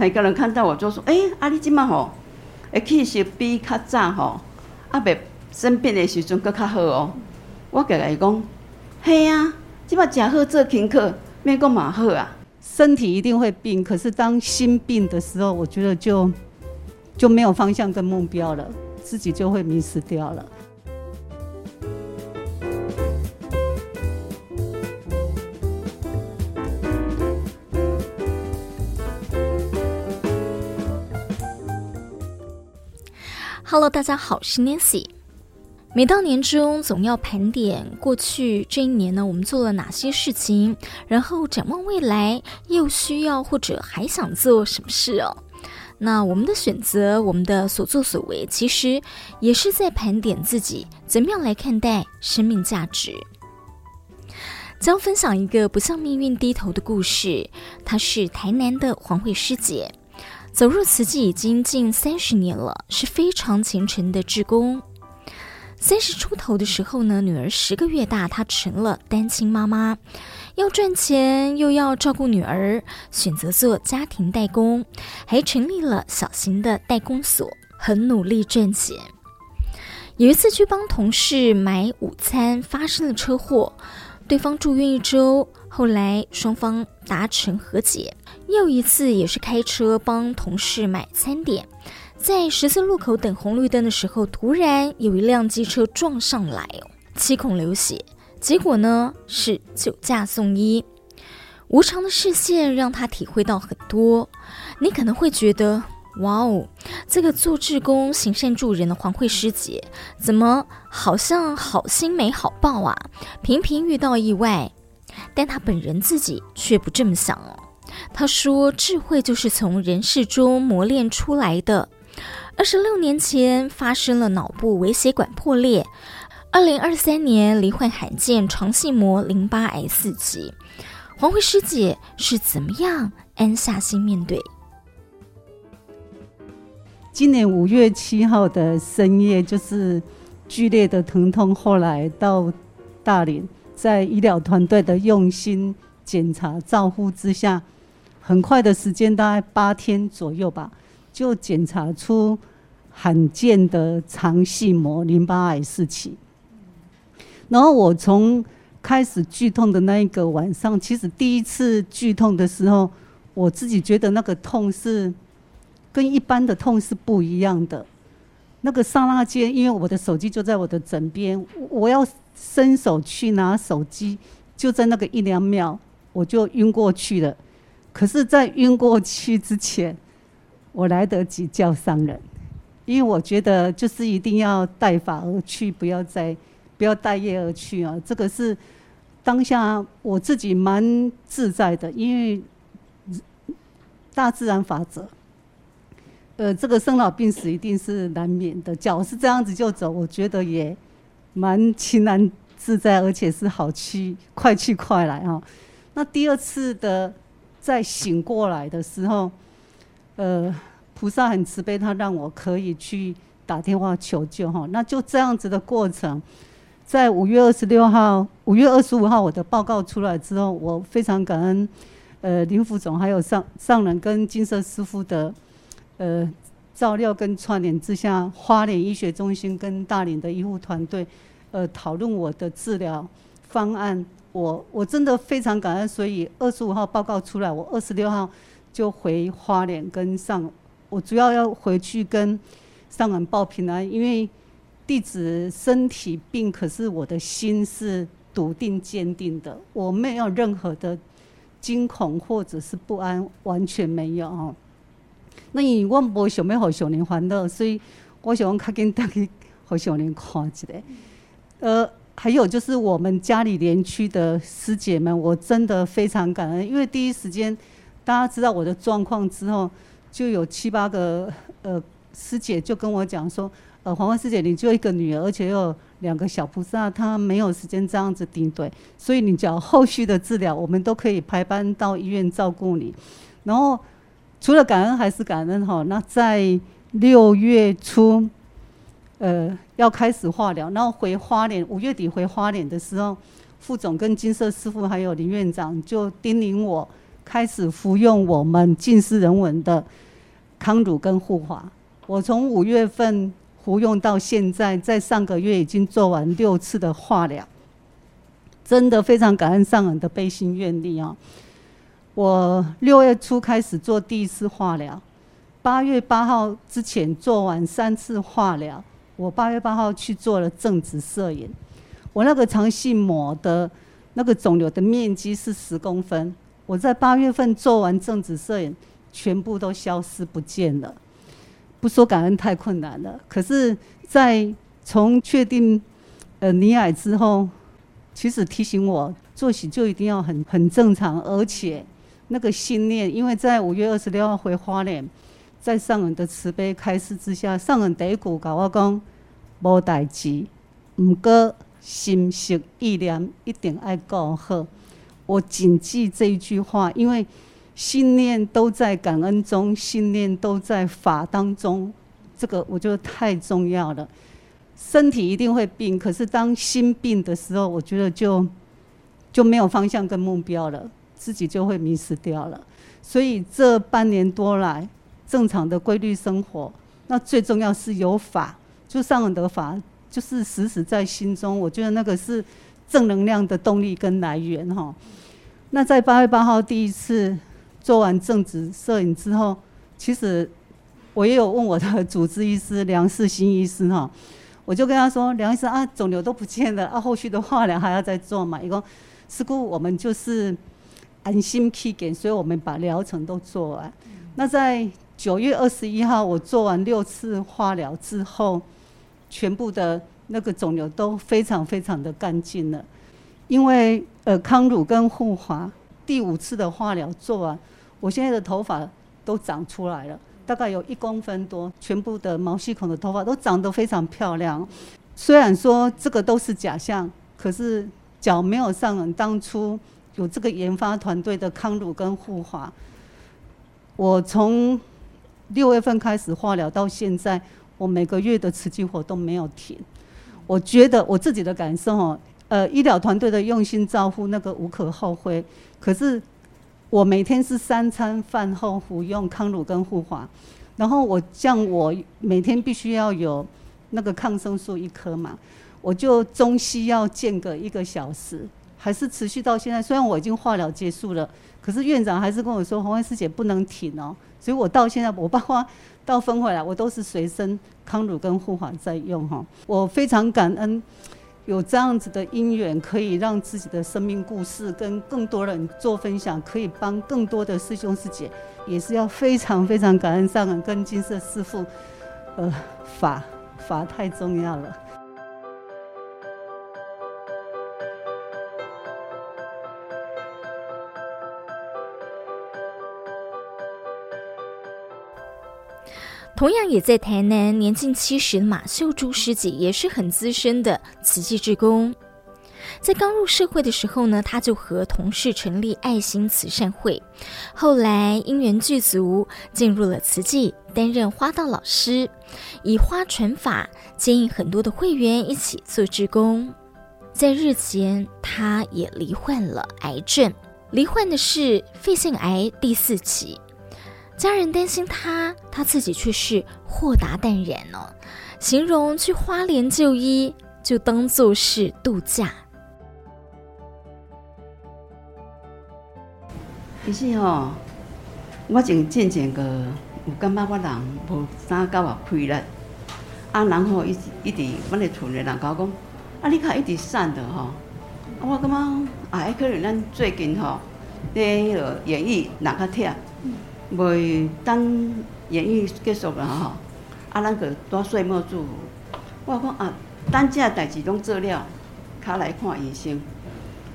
每个人看到我就说：“哎、欸，阿里今嘛吼，诶，气色比较早吼，阿伯生病的时阵阁较好哦。”我甲伊讲：“嘿啊，即嘛诚好做轻课，免讲嘛好啊。身体一定会病，可是当心病的时候，我觉得就就没有方向跟目标了，自己就会迷失掉了。” Hello，大家好，我是 Nancy。每到年终，总要盘点过去这一年呢，我们做了哪些事情，然后展望未来，又需要或者还想做什么事哦。那我们的选择，我们的所作所为，其实也是在盘点自己怎么样来看待生命价值。将分享一个不向命运低头的故事，她是台南的黄慧师姐。走入慈济已经近三十年了，是非常虔诚的志工。三十出头的时候呢，女儿十个月大，她成了单亲妈妈，要赚钱又要照顾女儿，选择做家庭代工，还成立了小型的代工所，很努力赚钱。有一次去帮同事买午餐，发生了车祸，对方住院一周，后来双方达成和解。又一次也是开车帮同事买餐点，在十字路口等红绿灯的时候，突然有一辆机车撞上来哦，七孔流血，结果呢是酒驾送医。无常的视线让他体会到很多。你可能会觉得，哇哦，这个做志工行善助人的黄慧师姐，怎么好像好心没好报啊？频频遇到意外，但他本人自己却不这么想哦。他说：“智慧就是从人世中磨练出来的。二十六年前发生了脑部微血管破裂，二零二三年罹患罕见肠系膜淋巴癌四级。黄慧师姐是怎么样安下心面对？今年五月七号的深夜，就是剧烈的疼痛，后来到大连，在医疗团队的用心检查照护之下。”很快的时间，大概八天左右吧，就检查出罕见的肠系膜淋巴癌四期。然后我从开始剧痛的那一个晚上，其实第一次剧痛的时候，我自己觉得那个痛是跟一般的痛是不一样的。那个刹那间，因为我的手机就在我的枕边，我要伸手去拿手机，就在那个一两秒，我就晕过去了。可是，在晕过去之前，我来得及叫上人，因为我觉得就是一定要带法而去，不要再不要带业而去啊！这个是当下我自己蛮自在的，因为大自然法则，呃，这个生老病死一定是难免的。脚是这样子就走，我觉得也蛮情难自在，而且是好去快去快来啊！那第二次的。在醒过来的时候，呃，菩萨很慈悲，他让我可以去打电话求救哈。那就这样子的过程，在五月二十六号、五月二十五号我的报告出来之后，我非常感恩，呃，林副总还有上上人跟金色师父的，呃，照料跟串联之下，花莲医学中心跟大林的医护团队，呃，讨论我的治疗方案。我我真的非常感恩，所以二十五号报告出来，我二十六号就回花莲跟上，我主要要回去跟上人报平安，因为弟子身体病，可是我的心是笃定坚定的，我没有任何的惊恐或者是不安，完全没有哦。那因为我无想要互上人烦恼，所以我想较紧带去互小人看一下，呃。还有就是我们家里连区的师姐们，我真的非常感恩，因为第一时间大家知道我的状况之后，就有七八个呃师姐就跟我讲说，呃黄慧师姐，你就一个女儿，而且又两个小菩萨，她没有时间这样子顶对，所以你只要后续的治疗，我们都可以排班到医院照顾你。然后除了感恩还是感恩哈，那在六月初。呃，要开始化疗，然后回花莲，五月底回花莲的时候，副总跟金色师傅还有林院长就叮咛我，开始服用我们近视人文的康乳跟护华。我从五月份服用到现在，在上个月已经做完六次的化疗，真的非常感恩上人的悲心愿力啊！我六月初开始做第一次化疗，八月八号之前做完三次化疗，我八月八号去做了正子摄影。我那个肠系膜的那个肿瘤的面积是十公分，我在八月份做完正子摄影，全部都消失不见了。不说感恩太困难了，可是，在从确定呃罹癌之后，其实提醒我作息就一定要很很正常，而且那个信念，因为在五月二十六号回花莲，在上人的慈悲开示之下，上人第一句跟我讲无代志，唔过。心息意念一定爱够好，我谨记这一句话，因为信念都在感恩中，信念都在法当中，这个我觉得太重要了。身体一定会病，可是当心病的时候，我觉得就就没有方向跟目标了，自己就会迷失掉了。所以这半年多来，正常的规律生活，那最重要是有法，就上人的法。就是时时在心中，我觉得那个是正能量的动力跟来源哈。那在八月八号第一次做完正直摄影之后，其实我也有问我的主治医师梁世新医师哈，我就跟他说：“梁医生啊，肿瘤都不见了啊，后续的化疗还要再做嘛？”一共事故我们就是安心去给，所以我们把疗程都做完。那在九月二十一号，我做完六次化疗之后。全部的那个肿瘤都非常非常的干净了，因为呃康乳跟护华第五次的化疗做完，我现在的头发都长出来了，大概有一公分多，全部的毛细孔的头发都长得非常漂亮。虽然说这个都是假象，可是脚没有上当初有这个研发团队的康乳跟护华，我从六月份开始化疗到现在。我每个月的慈济活动没有停，我觉得我自己的感受哦，呃，医疗团队的用心照顾那个无可厚非。可是我每天是三餐饭后服用康乳跟护华，然后我像我每天必须要有那个抗生素一颗嘛，我就中西药间隔一个小时，还是持续到现在。虽然我已经化疗结束了，可是院长还是跟我说，红安师姐不能停哦，所以我到现在我包括。到分回来，我都是随身康乳跟护法在用哈。我非常感恩有这样子的因缘，可以让自己的生命故事跟更多人做分享，可以帮更多的师兄师姐，也是要非常非常感恩上人跟金色师父，呃，法法太重要了。同样也在台南，年近七十的马秀珠师姐也是很资深的慈济志工。在刚入社会的时候呢，她就和同事成立爱心慈善会，后来因缘具足，进入了慈济，担任花道老师，以花传法，接引很多的会员一起做志工。在日前，她也罹患了癌症，罹患的是肺腺癌第四期。家人担心他，他自己却是豁达淡然哦。形容去花莲就医，就当做是度假。其实吼，我真渐渐个有感觉我人无啥够啊快乐。啊，然后一直一直，阮的厝内人甲我讲，啊，你较一直瘦的吼。我感觉啊，可能咱最近吼，在迄个演艺人较忝。袂等演艺结束了吼，啊，咱个带岁末祝福。我讲啊，等这代志拢做了，较来看医生。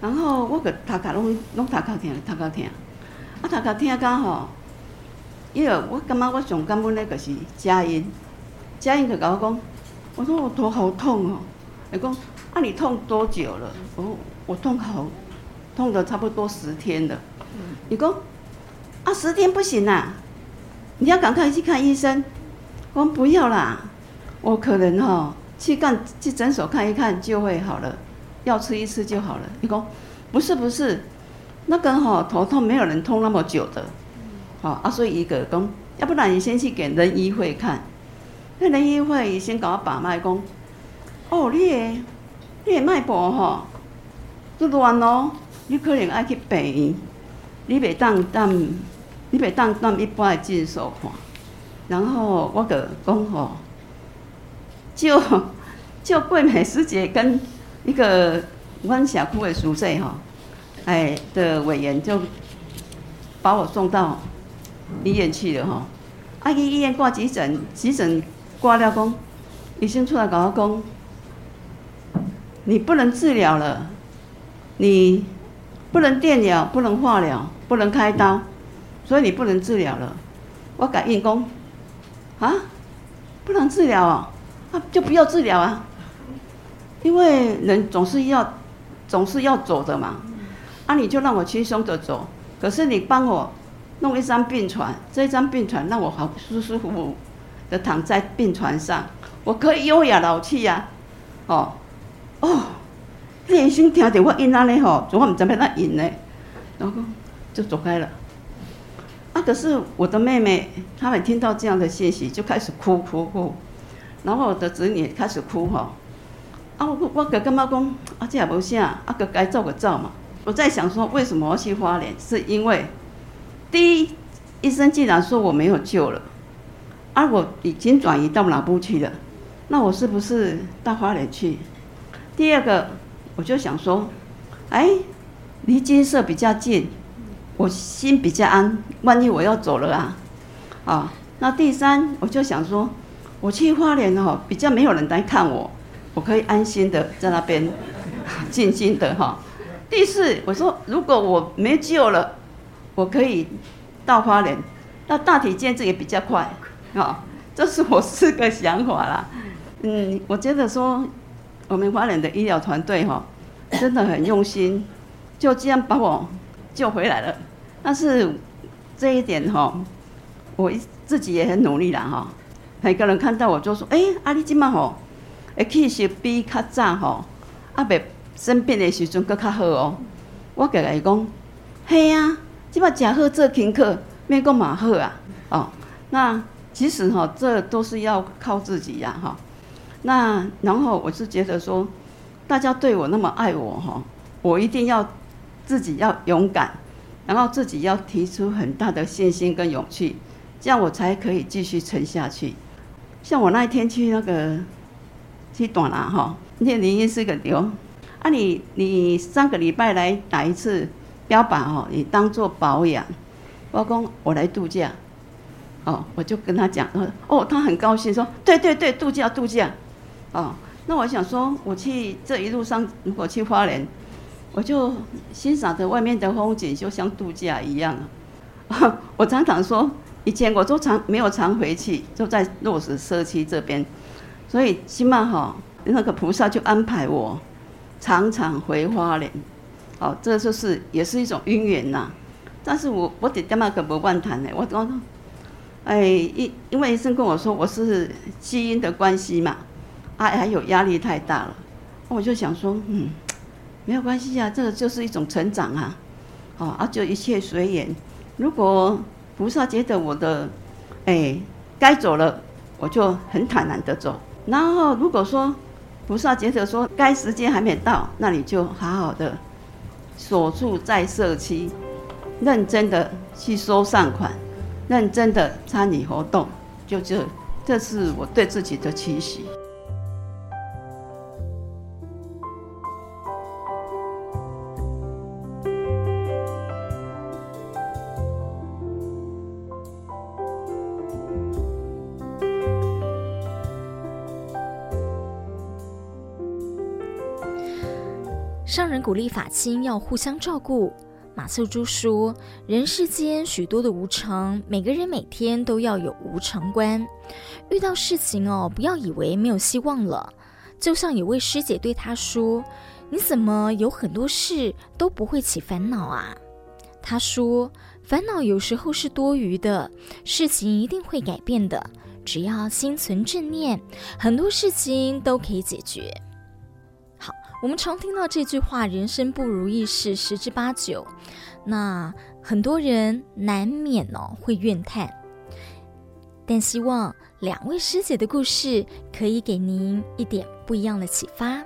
然后我个头壳拢拢头壳疼，头壳疼。啊，头壳疼甲吼，伊个我感觉我上感恩的就是佳音，佳音就甲我讲，我说我头好痛哦。伊讲啊，你痛多久了？我我痛好，痛了差不多十天了。伊讲。啊，十天不行啦，你要赶快去看医生。我说不要啦，我可能哈、喔、去干去诊所看一看就会好了，药吃一吃就好了。你说不是不是，那个哈头痛没有人痛那么久的，好啊，所以一个讲，要不然你先去给人医会看，那人医会先给我把脉讲，哦，你的你的脉搏哈，都乱咯，你可能爱去病院，你袂当当，你袂当当一般的诊所看，然后我就讲吼，就就桂美师姐跟一个阮社区的书记哈。哎，的委员就把我送到医院去了吼。啊，去医院挂急诊，急诊挂了工，医生出来跟我讲，你不能治疗了，你不能电疗，不能化疗，不能开刀，所以你不能治疗了。我改硬讲，啊，不能治疗啊，啊，就不要治疗啊，因为人总是要总是要走的嘛。啊、你就让我轻松的走，可是你帮我弄一张病床，这张病床让我好舒舒服服的躺在病床上，我可以优雅老去呀，哦，哦，医生听到我因安尼吼，怎么唔知要那因呢？老公就走开了。啊，可是我的妹妹，她们听到这样的信息就开始哭哭哭，然后我的子女也开始哭哈。啊，我我个干妈讲，啊这也无啥，啊个该照个照嘛。我在想说，为什么要去花莲？是因为第一，医生既然说我没有救了，而、啊、我已经转移到南部去了，那我是不是到花莲去？第二个，我就想说，哎，离金色比较近，我心比较安。万一我要走了啊，啊，那第三，我就想说，我去花莲哦，比较没有人来看我，我可以安心的在那边静静的哈。第四，我说如果我没救了，我可以到花莲，那大体检测也比较快，啊，这是我四个想法啦。嗯，我觉得说我们花莲的医疗团队哈，真的很用心，就这样把我救回来了。但是这一点哈，我一自己也很努力啦哈。每个人看到我就说，哎、欸，阿里今嘛吼，哎，其实比较早吼，阿伯。生病的时阵阁较好哦，我甲伊讲，嘿啊，即摆诚好做功课，免讲嘛好啊，哦，那其实哈，这都是要靠自己呀，哈。那然后我是觉得说，大家对我那么爱我哈，我一定要自己要勇敢，然后自己要提出很大的信心跟勇气，这样我才可以继续撑下去。像我那一天去那个去断了哈，那林医师个牛。啊你，你上个礼拜来打一次标靶哦，你当做保养。我公我来度假，哦，我就跟他讲，哦，他很高兴，说对对对，度假度假，哦，那我想说，我去这一路上，如果去花莲，我就欣赏着外面的风景，就像度假一样。我常常说，以前我都常没有常回去，就在落石社区这边，所以起码哈，那个菩萨就安排我。常常回花莲，哦，这就是也是一种因缘呐。但是我我得干嘛可不万谈呢？我我，哎，因因为医生跟我说我是基因的关系嘛，啊，还有压力太大了，我就想说，嗯，没有关系啊，这个就是一种成长啊，哦，啊，就一切随缘。如果菩萨觉得我的，哎，该走了，我就很坦然的走。然后如果说，菩萨觉得说该时间还没到，那你就好好的守住在社区，认真的去收善款，认真的参与活动，就这，这是我对自己的期许。上人鼓励法亲要互相照顾。马秀珠说：“人世间许多的无常，每个人每天都要有无常观。遇到事情哦，不要以为没有希望了。就像有位师姐对他说：‘你怎么有很多事都不会起烦恼啊？’他说：‘烦恼有时候是多余的，事情一定会改变的。只要心存正念，很多事情都可以解决。’”我们常听到这句话：“人生不如意事十之八九。”那很多人难免哦会怨叹，但希望两位师姐的故事可以给您一点不一样的启发。